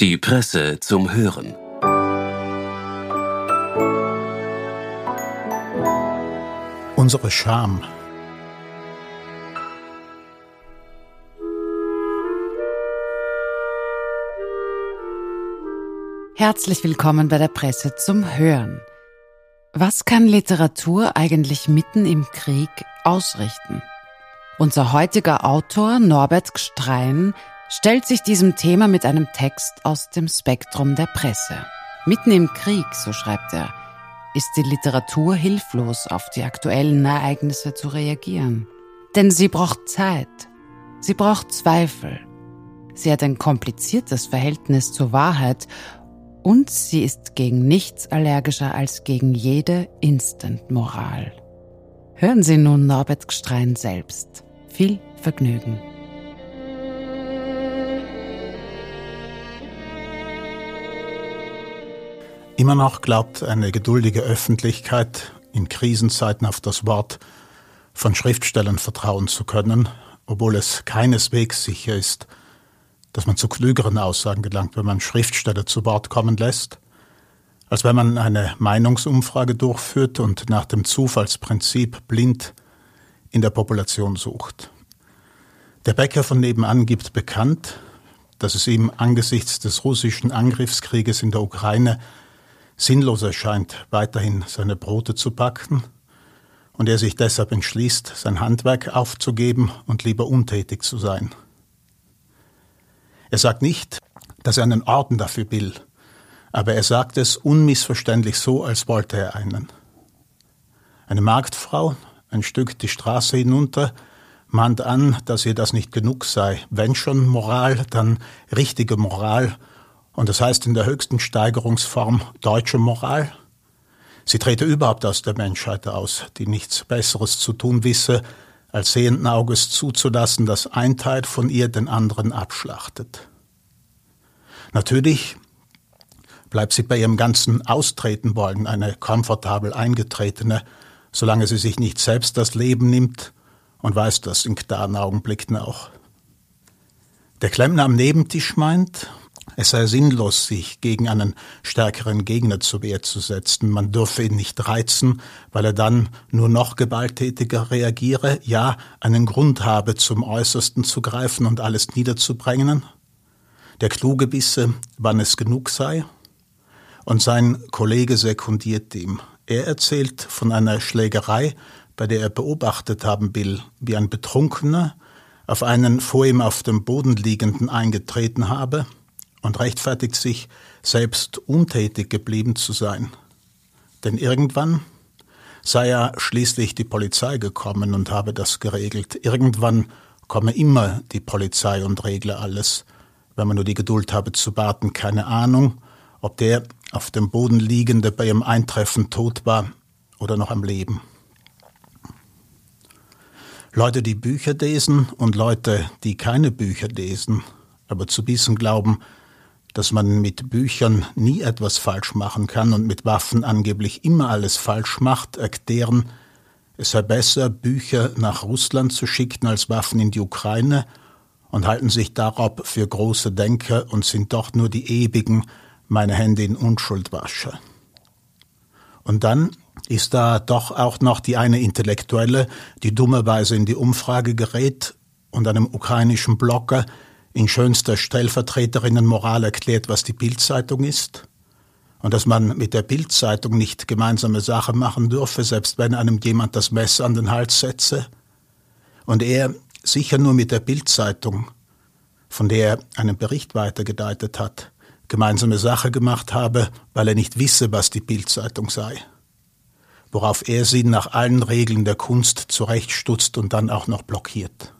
Die Presse zum Hören. Unsere Scham. Herzlich willkommen bei der Presse zum Hören. Was kann Literatur eigentlich mitten im Krieg ausrichten? Unser heutiger Autor Norbert Gstrein stellt sich diesem Thema mit einem Text aus dem Spektrum der Presse. Mitten im Krieg, so schreibt er, ist die Literatur hilflos, auf die aktuellen Ereignisse zu reagieren. Denn sie braucht Zeit, sie braucht Zweifel, sie hat ein kompliziertes Verhältnis zur Wahrheit und sie ist gegen nichts allergischer als gegen jede Instant-Moral. Hören Sie nun Norbert Gstrein selbst. Viel Vergnügen. Immer noch glaubt eine geduldige Öffentlichkeit in Krisenzeiten auf das Wort von Schriftstellern vertrauen zu können, obwohl es keineswegs sicher ist, dass man zu klügeren Aussagen gelangt, wenn man Schriftsteller zu Wort kommen lässt, als wenn man eine Meinungsumfrage durchführt und nach dem Zufallsprinzip blind in der Population sucht. Der Bäcker von nebenan gibt bekannt, dass es ihm angesichts des russischen Angriffskrieges in der Ukraine sinnlos erscheint, weiterhin seine Brote zu backen und er sich deshalb entschließt, sein Handwerk aufzugeben und lieber untätig zu sein. Er sagt nicht, dass er einen Orden dafür will, aber er sagt es unmissverständlich so, als wollte er einen. Eine Marktfrau, ein Stück die Straße hinunter, mahnt an, dass ihr das nicht genug sei. Wenn schon Moral, dann richtige Moral und das heißt in der höchsten Steigerungsform deutsche Moral. Sie trete überhaupt aus der Menschheit aus, die nichts Besseres zu tun wisse, als sehenden Auges zuzulassen, dass ein Teil von ihr den anderen abschlachtet. Natürlich bleibt sie bei ihrem ganzen Austreten wollen eine komfortabel eingetretene, solange sie sich nicht selbst das Leben nimmt und weiß das in klaren Augenblicken auch. Der Klempner am Nebentisch meint, es sei sinnlos, sich gegen einen stärkeren Gegner zur Wehr zu setzen. Man dürfe ihn nicht reizen, weil er dann nur noch gewalttätiger reagiere, ja, einen Grund habe, zum Äußersten zu greifen und alles niederzubringen. Der Kluge wisse, wann es genug sei. Und sein Kollege sekundiert ihm. Er erzählt von einer Schlägerei, bei der er beobachtet haben will, wie ein Betrunkener auf einen vor ihm auf dem Boden liegenden eingetreten habe – und rechtfertigt sich, selbst untätig geblieben zu sein. Denn irgendwann sei ja schließlich die Polizei gekommen und habe das geregelt. Irgendwann komme immer die Polizei und regle alles, wenn man nur die Geduld habe zu warten. Keine Ahnung, ob der auf dem Boden liegende bei ihrem Eintreffen tot war oder noch am Leben. Leute, die Bücher lesen und Leute, die keine Bücher lesen, aber zu wissen glauben, dass man mit Büchern nie etwas falsch machen kann und mit Waffen angeblich immer alles falsch macht, erklären, es sei besser, Bücher nach Russland zu schicken als Waffen in die Ukraine und halten sich darauf für große Denker und sind doch nur die ewigen, meine Hände in Unschuld wasche. Und dann ist da doch auch noch die eine Intellektuelle, die dummerweise in die Umfrage gerät und einem ukrainischen Blogger in schönster Stellvertreterinnenmoral erklärt, was die Bildzeitung ist und dass man mit der Bildzeitung nicht gemeinsame Sache machen dürfe, selbst wenn einem jemand das Messer an den Hals setze. Und er sicher nur mit der Bildzeitung, von der er einen Bericht weitergedeutet hat, gemeinsame Sache gemacht habe, weil er nicht wisse, was die Bildzeitung sei. Worauf er sie nach allen Regeln der Kunst zurechtstutzt und dann auch noch blockiert.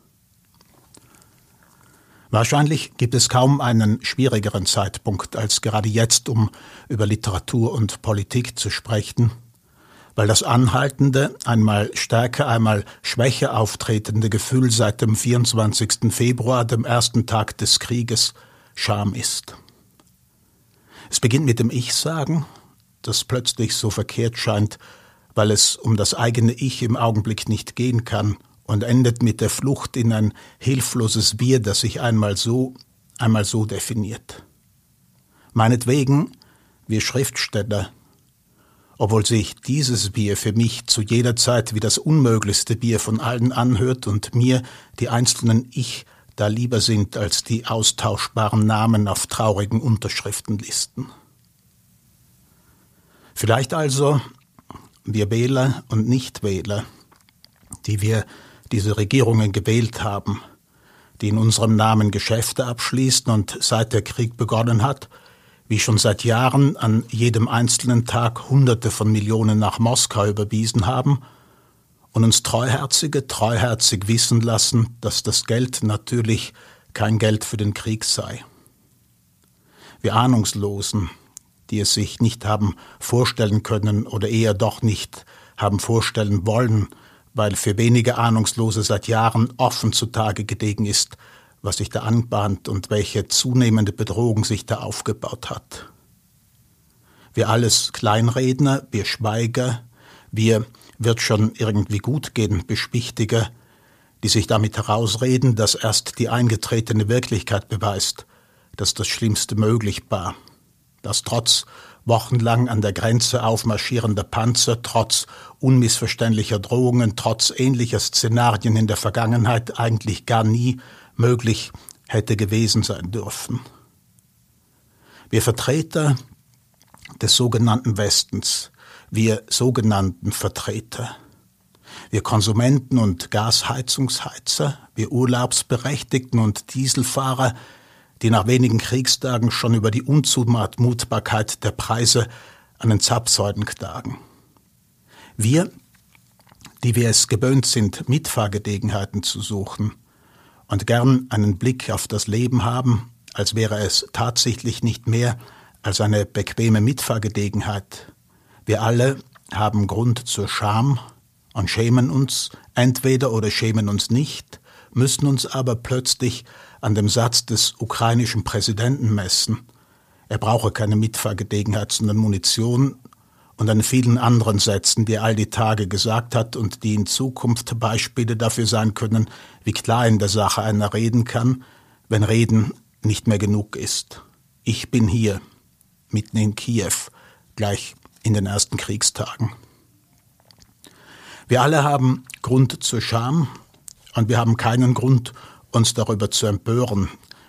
Wahrscheinlich gibt es kaum einen schwierigeren Zeitpunkt als gerade jetzt, um über Literatur und Politik zu sprechen, weil das anhaltende, einmal stärker, einmal schwächer auftretende Gefühl seit dem 24. Februar, dem ersten Tag des Krieges, Scham ist. Es beginnt mit dem Ich-Sagen, das plötzlich so verkehrt scheint, weil es um das eigene Ich im Augenblick nicht gehen kann und endet mit der Flucht in ein hilfloses Wir, das sich einmal so, einmal so definiert. Meinetwegen, wir Schriftsteller, obwohl sich dieses Bier für mich zu jeder Zeit wie das unmöglichste Bier von allen anhört und mir die einzelnen Ich da lieber sind als die austauschbaren Namen auf traurigen Unterschriftenlisten. Vielleicht also wir Wähler und Nichtwähler, die wir diese Regierungen gewählt haben, die in unserem Namen Geschäfte abschließen und seit der Krieg begonnen hat, wie schon seit Jahren an jedem einzelnen Tag Hunderte von Millionen nach Moskau überwiesen haben und uns Treuherzige treuherzig wissen lassen, dass das Geld natürlich kein Geld für den Krieg sei. Wir Ahnungslosen, die es sich nicht haben vorstellen können oder eher doch nicht haben vorstellen wollen, weil für wenige Ahnungslose seit Jahren offen zutage gelegen ist, was sich da anbahnt und welche zunehmende Bedrohung sich da aufgebaut hat. Wir alles Kleinredner, wir Schweiger, wir wird schon irgendwie gut gehen, Beschwichtiger, die sich damit herausreden, dass erst die eingetretene Wirklichkeit beweist, dass das Schlimmste möglich war, dass trotz wochenlang an der Grenze aufmarschierender Panzer, trotz unmissverständlicher Drohungen, trotz ähnlicher Szenarien in der Vergangenheit eigentlich gar nie möglich hätte gewesen sein dürfen. Wir Vertreter des sogenannten Westens, wir sogenannten Vertreter, wir Konsumenten und Gasheizungsheizer, wir Urlaubsberechtigten und Dieselfahrer, die nach wenigen Kriegstagen schon über die Unzumutbarkeit der Preise an den Zapfsäulen klagen. Wir, die wir es gewöhnt sind, Mitfahrgelegenheiten zu suchen und gern einen Blick auf das Leben haben, als wäre es tatsächlich nicht mehr als eine bequeme Mitfahrgelegenheit. Wir alle haben Grund zur Scham und schämen uns entweder oder schämen uns nicht, müssen uns aber plötzlich an dem Satz des ukrainischen Präsidenten messen. Er brauche keine Mitfahrgelegenheit, sondern Munition und an vielen anderen Sätzen, die er all die Tage gesagt hat und die in Zukunft Beispiele dafür sein können, wie klar in der Sache einer reden kann, wenn Reden nicht mehr genug ist. Ich bin hier, mitten in Kiew, gleich in den ersten Kriegstagen. Wir alle haben Grund zur Scham und wir haben keinen Grund, uns darüber zu empören,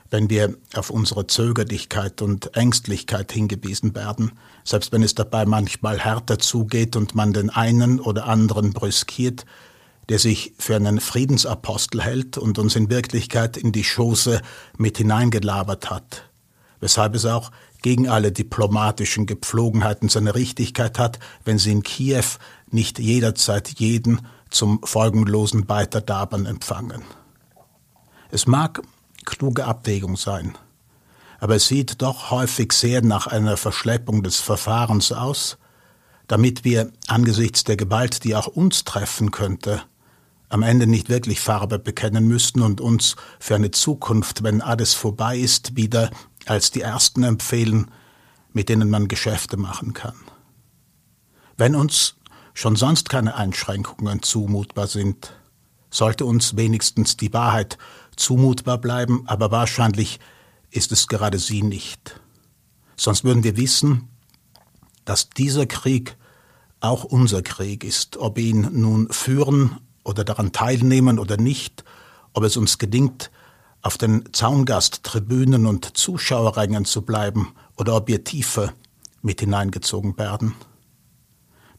wenn wir auf unsere Zögerlichkeit und Ängstlichkeit hingewiesen werden, selbst wenn es dabei manchmal härter zugeht und man den einen oder anderen brüskiert, der sich für einen Friedensapostel hält und uns in Wirklichkeit in die Schoße mit hineingelabert hat, weshalb es auch gegen alle diplomatischen Gepflogenheiten seine Richtigkeit hat, wenn sie in Kiew nicht jederzeit jeden zum folgenlosen Weiterdabern empfangen. Es mag kluge Abwägung sein, aber es sieht doch häufig sehr nach einer Verschleppung des Verfahrens aus, damit wir angesichts der Gewalt, die auch uns treffen könnte, am Ende nicht wirklich Farbe bekennen müssten und uns für eine Zukunft, wenn alles vorbei ist, wieder als die Ersten empfehlen, mit denen man Geschäfte machen kann. Wenn uns schon sonst keine Einschränkungen zumutbar sind, sollte uns wenigstens die Wahrheit zumutbar bleiben, aber wahrscheinlich ist es gerade sie nicht. Sonst würden wir wissen, dass dieser Krieg auch unser Krieg ist, ob wir ihn nun führen oder daran teilnehmen oder nicht, ob es uns gelingt, auf den Zaungasttribünen und Zuschauerrängen zu bleiben oder ob wir tiefer mit hineingezogen werden.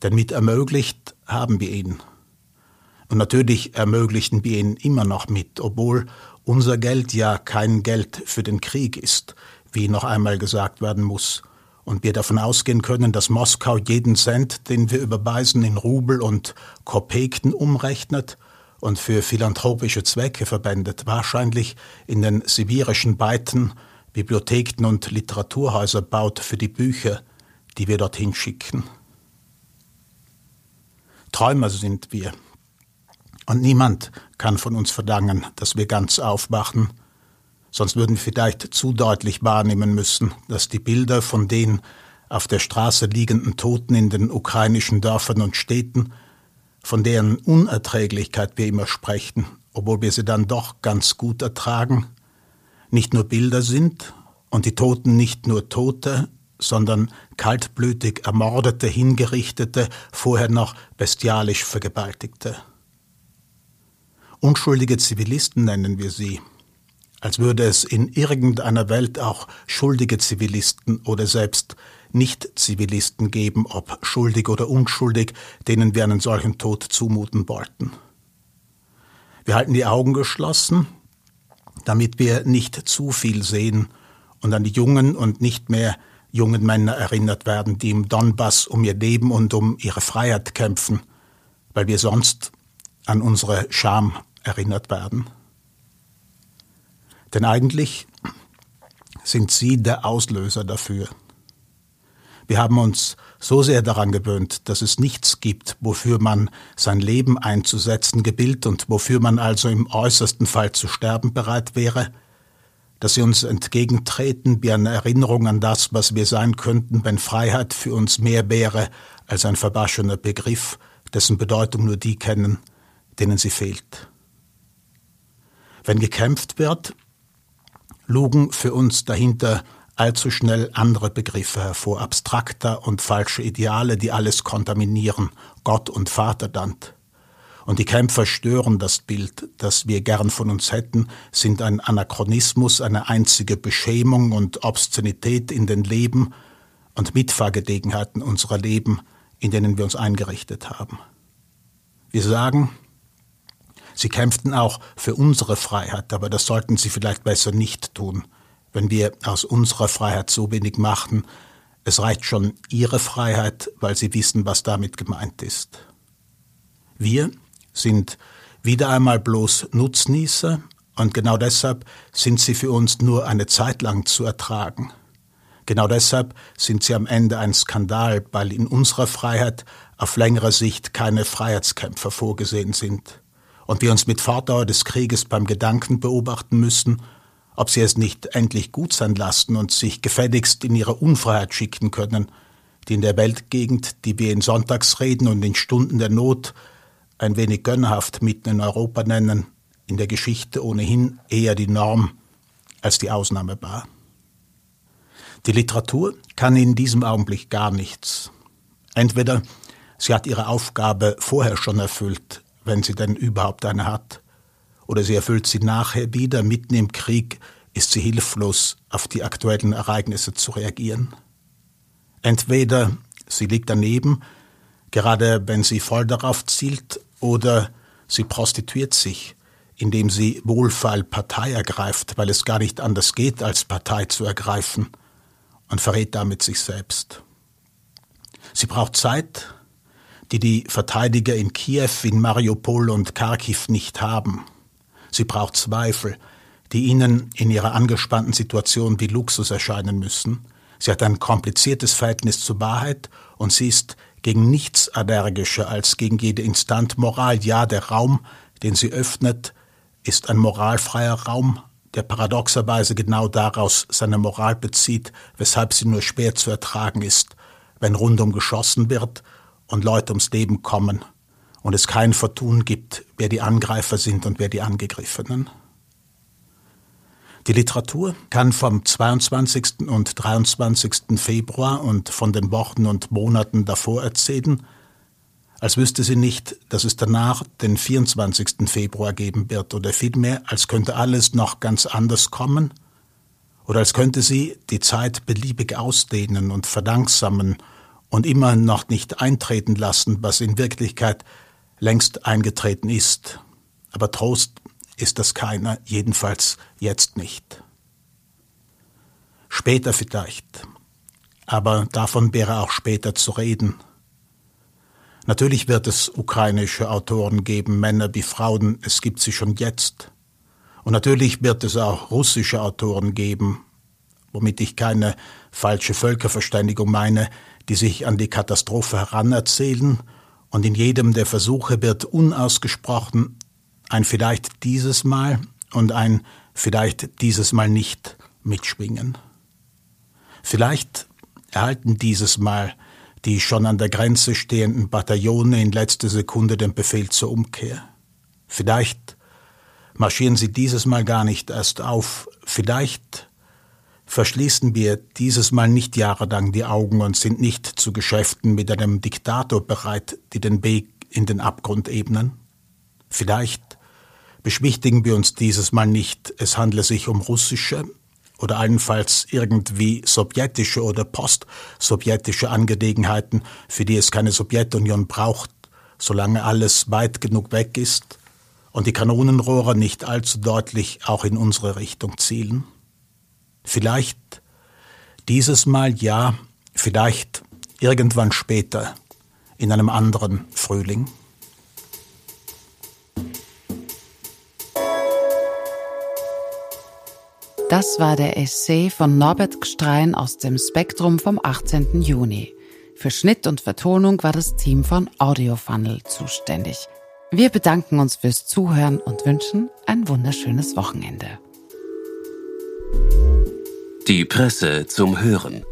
Denn mit ermöglicht haben wir ihn. Und natürlich ermöglichten wir ihn immer noch mit, obwohl unser Geld ja kein Geld für den Krieg ist, wie noch einmal gesagt werden muss, und wir davon ausgehen können, dass Moskau jeden Cent, den wir überweisen, in Rubel und Kopeken umrechnet und für philanthropische Zwecke verwendet, wahrscheinlich in den sibirischen Beiten Bibliotheken und Literaturhäuser baut für die Bücher, die wir dorthin schicken. Träumer sind wir, und niemand kann von uns verlangen, dass wir ganz aufwachen, sonst würden wir vielleicht zu deutlich wahrnehmen müssen, dass die Bilder von den auf der Straße liegenden Toten in den ukrainischen Dörfern und Städten, von deren Unerträglichkeit wir immer sprechen, obwohl wir sie dann doch ganz gut ertragen, nicht nur Bilder sind, und die Toten nicht nur Tote, sondern kaltblütig ermordete, hingerichtete, vorher noch bestialisch vergewaltigte. Unschuldige Zivilisten nennen wir sie, als würde es in irgendeiner Welt auch schuldige Zivilisten oder selbst Nicht-Zivilisten geben, ob schuldig oder unschuldig, denen wir einen solchen Tod zumuten wollten. Wir halten die Augen geschlossen, damit wir nicht zu viel sehen und an die jungen und nicht mehr jungen Männer erinnert werden, die im Donbass um ihr Leben und um ihre Freiheit kämpfen, weil wir sonst an unsere Scham erinnert werden. Denn eigentlich sind sie der Auslöser dafür. Wir haben uns so sehr daran gewöhnt, dass es nichts gibt, wofür man sein Leben einzusetzen gebildet und wofür man also im äußersten Fall zu sterben bereit wäre, dass sie uns entgegentreten wie eine Erinnerung an das, was wir sein könnten, wenn Freiheit für uns mehr wäre als ein verwaschener Begriff, dessen Bedeutung nur die kennen, denen sie fehlt. Wenn gekämpft wird, lugen für uns dahinter allzu schnell andere Begriffe hervor, abstrakter und falsche Ideale, die alles kontaminieren, Gott und Vaterland. Und die Kämpfer stören das Bild, das wir gern von uns hätten, sind ein Anachronismus, eine einzige Beschämung und Obszönität in den Leben und Mitfahrgelegenheiten unserer Leben, in denen wir uns eingerichtet haben. Wir sagen, sie kämpften auch für unsere Freiheit, aber das sollten sie vielleicht besser nicht tun, wenn wir aus unserer Freiheit so wenig machten. Es reicht schon ihre Freiheit, weil sie wissen, was damit gemeint ist. Wir sind wieder einmal bloß Nutznießer und genau deshalb sind sie für uns nur eine Zeit lang zu ertragen. Genau deshalb sind sie am Ende ein Skandal, weil in unserer Freiheit auf längere Sicht keine Freiheitskämpfer vorgesehen sind und wir uns mit Fortdauer des Krieges beim Gedanken beobachten müssen, ob sie es nicht endlich gut sein lassen und sich gefälligst in ihre Unfreiheit schicken können, die in der Weltgegend, die wir in Sonntagsreden und in Stunden der Not ein wenig gönnerhaft mitten in Europa nennen, in der Geschichte ohnehin eher die Norm als die Ausnahme war. Die Literatur kann in diesem Augenblick gar nichts. Entweder sie hat ihre Aufgabe vorher schon erfüllt, wenn sie denn überhaupt eine hat, oder sie erfüllt sie nachher wieder, mitten im Krieg ist sie hilflos, auf die aktuellen Ereignisse zu reagieren. Entweder sie liegt daneben, gerade wenn sie voll darauf zielt, oder sie prostituiert sich, indem sie wohlfeil Partei ergreift, weil es gar nicht anders geht, als Partei zu ergreifen, und verrät damit sich selbst. Sie braucht Zeit, die die Verteidiger in Kiew, in Mariupol und Kharkiv nicht haben. Sie braucht Zweifel, die ihnen in ihrer angespannten Situation wie Luxus erscheinen müssen. Sie hat ein kompliziertes Verhältnis zur Wahrheit und sie ist gegen nichts allergischer als gegen jede Instant Moral. Ja, der Raum, den sie öffnet, ist ein moralfreier Raum, der paradoxerweise genau daraus seine Moral bezieht, weshalb sie nur schwer zu ertragen ist, wenn rundum geschossen wird und Leute ums Leben kommen und es kein Vertun gibt, wer die Angreifer sind und wer die Angegriffenen. Die Literatur kann vom 22. und 23. Februar und von den Wochen und Monaten davor erzählen, als wüsste sie nicht, dass es danach den 24. Februar geben wird oder vielmehr, als könnte alles noch ganz anders kommen oder als könnte sie die Zeit beliebig ausdehnen und verlangsamen und immer noch nicht eintreten lassen, was in Wirklichkeit längst eingetreten ist. Aber Trost ist das keiner, jedenfalls jetzt nicht. Später vielleicht, aber davon wäre auch später zu reden. Natürlich wird es ukrainische Autoren geben, Männer wie Frauen, es gibt sie schon jetzt. Und natürlich wird es auch russische Autoren geben, womit ich keine falsche Völkerverständigung meine, die sich an die Katastrophe heranerzählen, und in jedem der Versuche wird unausgesprochen ein vielleicht dieses Mal und ein vielleicht dieses Mal nicht mitschwingen. Vielleicht erhalten dieses Mal die schon an der Grenze stehenden Bataillone in letzter Sekunde den Befehl zur Umkehr. Vielleicht marschieren sie dieses Mal gar nicht erst auf. Vielleicht, verschließen wir dieses Mal nicht jahrelang die Augen und sind nicht zu Geschäften mit einem Diktator bereit, die den Weg in den Abgrund ebnen? Vielleicht beschwichtigen wir uns dieses Mal nicht, es handle sich um russische oder allenfalls irgendwie sowjetische oder postsowjetische Angelegenheiten, für die es keine Sowjetunion braucht, solange alles weit genug weg ist und die Kanonenrohre nicht allzu deutlich auch in unsere Richtung zielen? Vielleicht dieses Mal ja, vielleicht irgendwann später, in einem anderen Frühling. Das war der Essay von Norbert Gstrein aus dem Spektrum vom 18. Juni. Für Schnitt und Vertonung war das Team von Audiofunnel zuständig. Wir bedanken uns fürs Zuhören und wünschen ein wunderschönes Wochenende. Die Presse zum Hören.